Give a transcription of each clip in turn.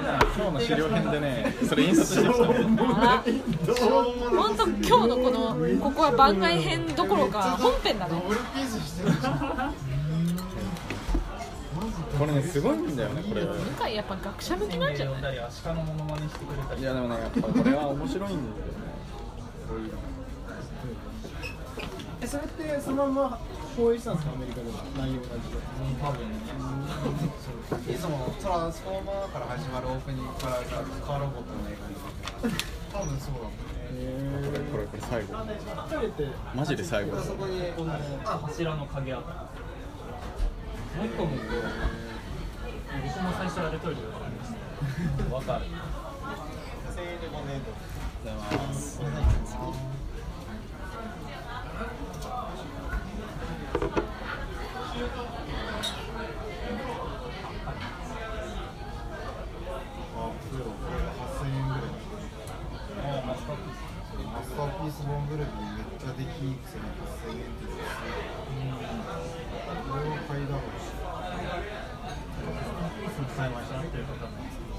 今日の資料編でねそれ印刷してきた本当今日のこのここは番外編どころか本編だね。これねすごいんだよねこれ。向井やっぱ学者向きなんじゃない？いやでもねやっぱこれは面白いんだよね。えそれってそのまま放映したんですかアメリカでは。内容同じで多分ねいつもトランスフォーマーから始まるオープニングからカーロボットの映画に多分そうだもんねこれこれこれ最後マジで最後そこにこの柱の影あったもう一個も僕も最初あれトイレで分かりましたわかるあプロこれが8000円ぐらいあマスターピースマスターピースボンブルビーめっちゃできいいくせに8000円って言ってこれを買いだろうしピースの買いましたってい。う方なん。ですけど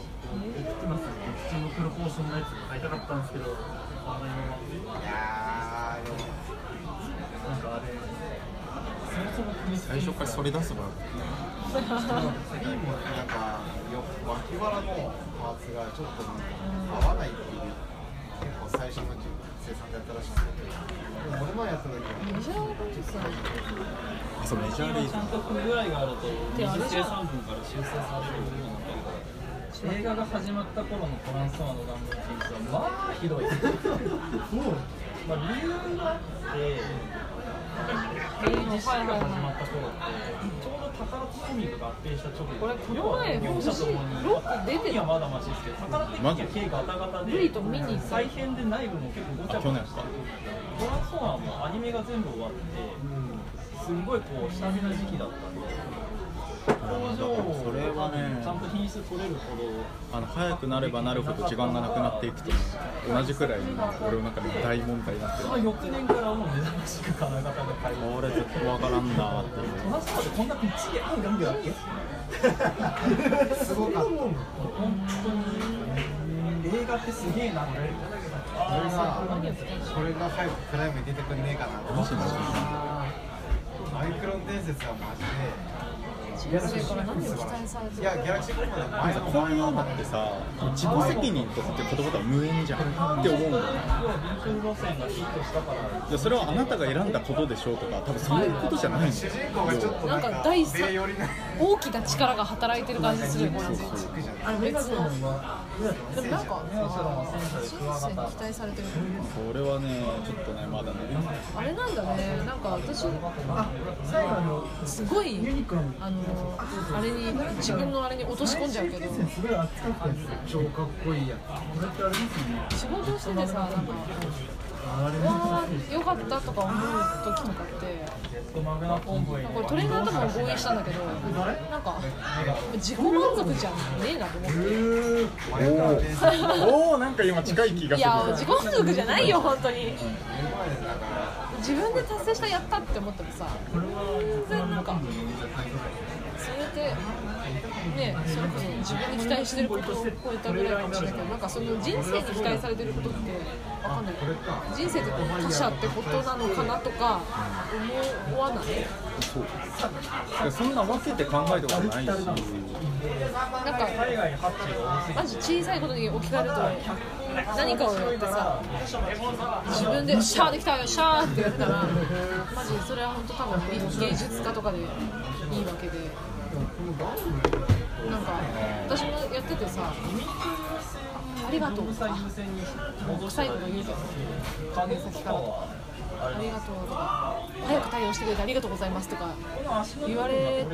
今すぐ普通のプロポーションのやつ買いたかったんですけどあのいやーでもなんかあれそもそも最初からそれ出せば次もなんかよ脇腹のパーツがちょっとなんか合わないっていう結構最初の生産でやったらしいんでも俺のやった時はメジャーリーグさあそうメジャーリーグちゃんと具合があるとであれじゃん二次生産分から修正されるように。なったりとか映画が始まった頃のトランスフォーのガンダム品質はまあひどいまあ理由があって平時式が始まった頃ってちょう宝とコミック合併した直後これこの前両者ともにロック出てるはまだマシですけど宝的には毛ガタガタでブリとミニ再編で内部も結構ごちゃごちゃしてトランスフォーマーもアニメが全部終わってすんごいこう下火な時期だったんで工場をそれはねちゃんと品質取れるほどあの早くなればなるほど時間がなくなっていくと同じくらいに俺の中で大問題になってる。その翌年からもう目覚ましく金型が買いこれずっとわからんなってい。うトランスフォーってこんなピッチリ合うガンダムだっけすごかった本当に映画ってすげえなってこれがこれが早くプライムに出てくんねえかなと思って。マイクロン伝説はマジで人生から何を期待されてるいやギャラクシーコンボのなん前のかこういうのってさ自己責任とかって言葉とは無縁じゃん。って思うんだよね。要は B 空路線がヒットしたからいやそれはあなたが選んだことでしょうとか多分そういうことじゃないんだ主よ。なんか第三大きな力が働いてる感じするよねあれ別のでもなんかメガトロンは戦車で人生に期待されてるこれはねちょっとねまだねあれなんだねなんか私すごいあのあれに自分のあれに落とし込んじゃうけど超かっこいいやつ仕事しててさなんかわーよかったとか思う時とかって。これトレーナーとも合意したんだけどなんか自己満足じゃねえなと思って。おおなんか今近い気がする。いや自己満足じゃないよ本当に自分で達成したやったって思ってもさ全然なんかそれってねそれこそ自分で期待してることを超えたぐらいかもしれないけどなんかその人生に期待されてることってわかんない。人生って他者ってことなのかなとか思わない？そう。いやそんな分けて考えたことないしなんか海外ハッチが多すぎてマジ小さいことに置き換えると何かをやってさ自分で「シャーできたよシャー」ってやったらマジそれは本当多分芸術家とかでいいわけで。なんか私もやっててさ「ありがとう」とか優先に戻最後の言うけど先からありがとう。とか早く対応してくれてありがとうございますとか言われ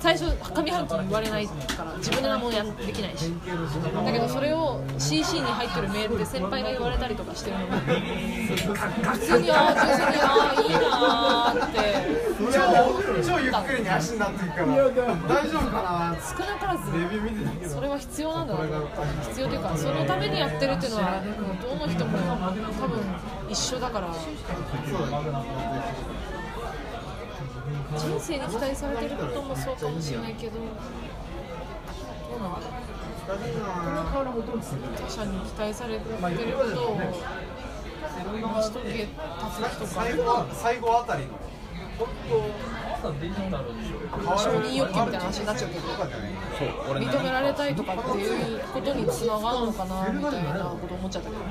最初上半期に言われないから自分で何もやできないし。だけどそれを CC に入ってるメールで先輩が言われたりとかしてるのも普通にああ純粋にああいいなーって超超ゆっくりに足になってるから。大丈夫かな少なからずレビュー見てたけどそれは必要なんだ。な必要というかそのためにやってるっていうのはどの人も多分一緒だから。人生に期待されてることもそうかもしれないけどどうなんだろう変わるほとんどする他者に期待されてることを成し遂げた時とか。最後あたりの承認欲求みたいな話になっちゃうけどそう俺認められたいとかっていうことにつながるのかなみたいなこと思っちゃったけど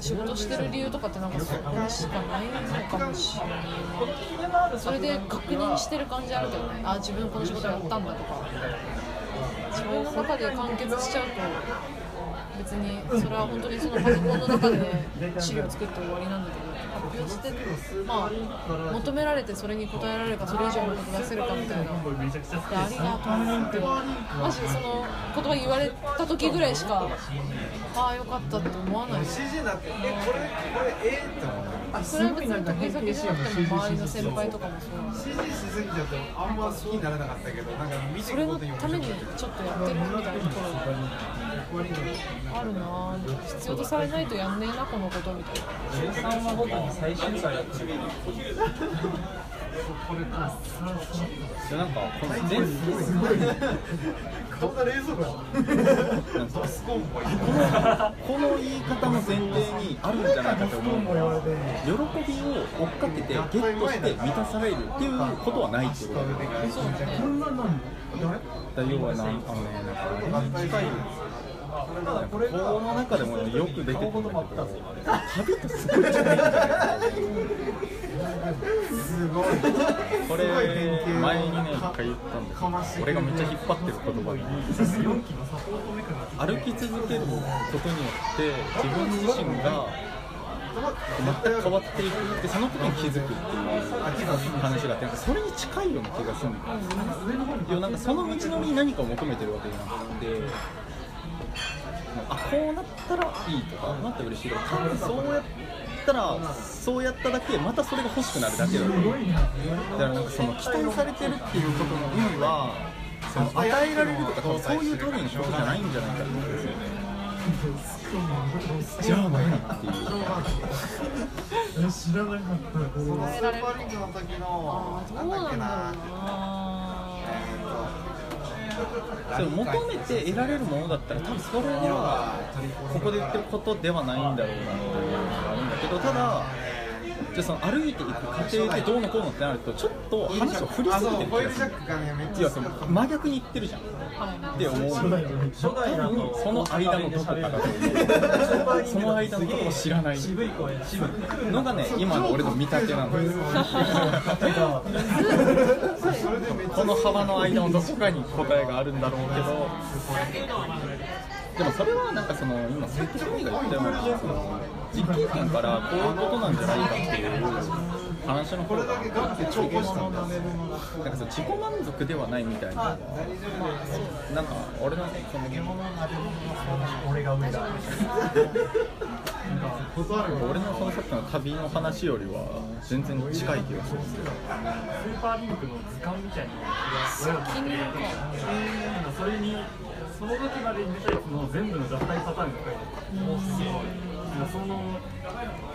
仕事してる理由とかってなんかそこしかないのかもしれないそれで確認してる感じあるけどねあ自分この仕事やったんだとか自分の中で完結しちゃうと別にそれは本当にそのパソコンの中で資料作って終わりなんだけど発表してまあ求められてそれに応えられるかそれ以上のこと出せるかみたいな。でありがとう。ってマジでその言葉言われた時ぐらいしかああよかったって思わない。CG になってえこれこれえーって思ったそれは別に得意先じゃなくても周りの先輩とかもそう。CG しすぎちゃってあんま好きにならなかったけどなんか見てそれのいくことにためにちょっとやってるみたいなところあるなぁ。必要とされないとやんねえなこのことみたい。な13話ごとに最終回やってるでなんかこの前こんな冷蔵庫なんかスコーンもい。いこの言い方の前提にあるんじゃないかと思うのは喜びを追っかけてゲットして満たされるっていうことはないってことだよね。そうだね。こんなんなんのだ要はなんあのねなんか近いただこの中でもよく出てくるんだけど旅ってすごいじゃないんだよすごいこれ前にね一回言ったんだけど俺がめっちゃ引っ張ってる言葉に歩き続けることによって自分自身が全く変わっていくでそのことに気づくっていう話があってなんかそれに近いような気がするんだよなんかその道のりに何かを求めてるわけじゃなくてあこうなったらいいとかなったら嬉しいとか多分そうやったらそうやっただけでまたそれが欲しくなるだけだと思う。だからなんかその期待されてるっていうことの意味はその与えられるとかそういう類のことじゃないんじゃないかと思う。んですよねじゃあ何っていう。え 知らなかったこれスーパーリンクの時のああどな。だっけうんなんだろうな。なそれ求めて得られるものだったら多分それはここで言ってることではないんだろうなっていうのがあるんだけどただじゃあその歩いていく過程でどうのこうのってなるとちょっと話を振りすぎてるいや真逆に言ってるじゃん。って思う代だとその間のどこかだと思うその間のことを知らないのがね今の俺の見立てなんですこの幅の間のどこかに答えがあるんだろうけどでもそれはなんかその今佐々木美が言ったようなその実経験からこういうことなんじゃないかっていう話の方がなんかその自己満足ではないみたいななんか俺のその俺が上だ俺のそのさっきの旅の話よりは全然近い気がするスーパーリンクの図鑑みたいなのが気に入るかなんかそれにその時までに出たやつの全部の合体パターンが書いてあるもうすごいその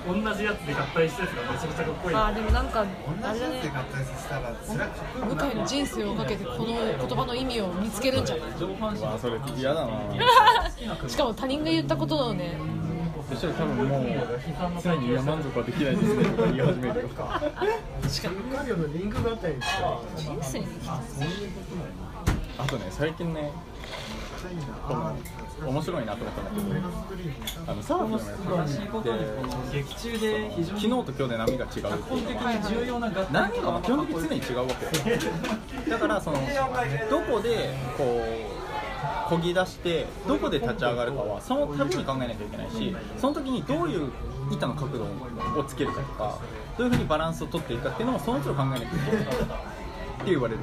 同じやつで合体したやつがめちゃくちゃかっこいい。あーでもなんかあ同じやつれだね。で合体させたら辛くかっこよくなる向井の人生をかけてこの言葉の意味を見つけるんじゃない？上半身わあそれ嫌だな。しかも他人が言ったことのね。そしたら多分もう常にいや満足はできないですねとか言い始めるよ。家業のリンクがあったりとか。人生にあとね最近ねこの面白いなと思ったん。だけどあのサーフのやつ正しいことにこの劇中で昨日と今日で波が違うっていうの重要な波が基本的に常に違うわけだからそのどこでこうこぎ出してどこで立ち上がるかはその度に考えなきゃいけないしその時にどういう板の角度をつけるかとかどういうふうにバランスを取っていくかっていうのもその都度考えなきゃいけないって言われる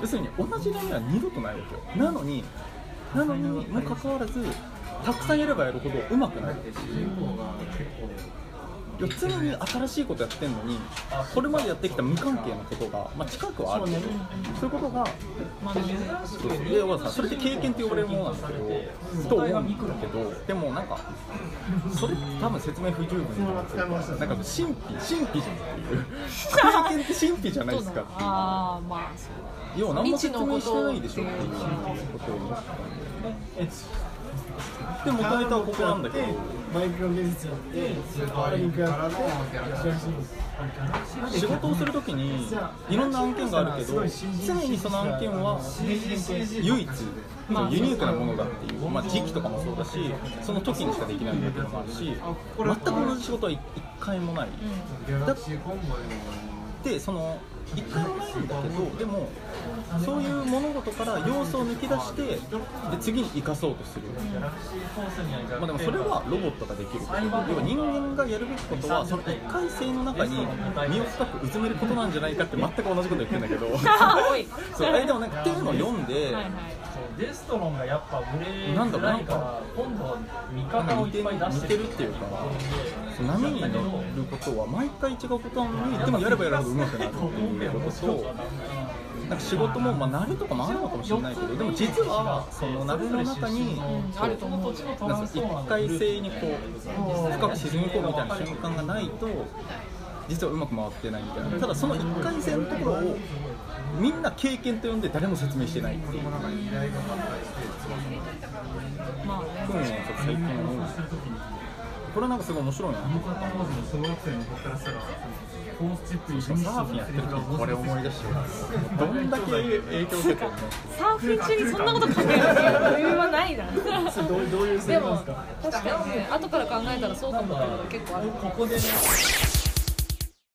要するに同じ悩みは二度とないわけよなのになのにもかかわらずたくさんやればやるほどうまくなるっていう。4つ目に新しいことやってんのにこれまでやってきた無関係のことが、まあ、近くはある。けどそういうことが、まあ、で要はさそれって経験って呼ばれるものなんだけど、と思うんだけどでもなんかそれ多分説明不十分なんか神秘神秘じゃんっていう。経験って神秘じゃないですかっていう。要は何も説明してないでしょっていうことを。思ったんで。元ネタはここなんだけど。マイクロ技術やってスーパーリンクからのギャラクシー仕事をするときにいろんな案件があるけど常にその案件は唯一ユニークなものだっていう、まあ、時期とかもそうだしその時にしかできないんだっていうのもあるし全く同じ仕事は一回もない。ギャラクシーコンボでもでその一回もないんだけどでもそういう物事から要素を抜き出してで次に生かそうとする、まあ、でもそれはロボットができる。こと要は人間がやるべきことはその一回性の中に身を深くうずめることなんじゃないかって全く同じこと言ってるんだけど。そうえでもなんかっていうのを読んで、はいはいデストロンがやっぱ売れなんだろうないから今度は味方をいっぱい出して似てるっていうかそう波に乗ることは毎回違うことなのにでもやればやるほど上手くなるっていうこととなんか仕事も、まあ、慣れとかもあるのかもしれないけどでも実はその慣れの中に一回性にこう深く沈み込むみたいな瞬間がないと実はうまく回ってないみたいな。ただその一回性のところをみんな経験と呼んで誰も説明してないっていうまあねちょっと最近思うこれなんかすごい面白いな小学生の子からしたらコースチップにサーフィンやってる時にこれ思い出してどんだけ影響受けてるのサーフィン中にそんなこと考える余裕はないな でも確かにね後から考えたらそうかもっていうのが結構ある。ここでね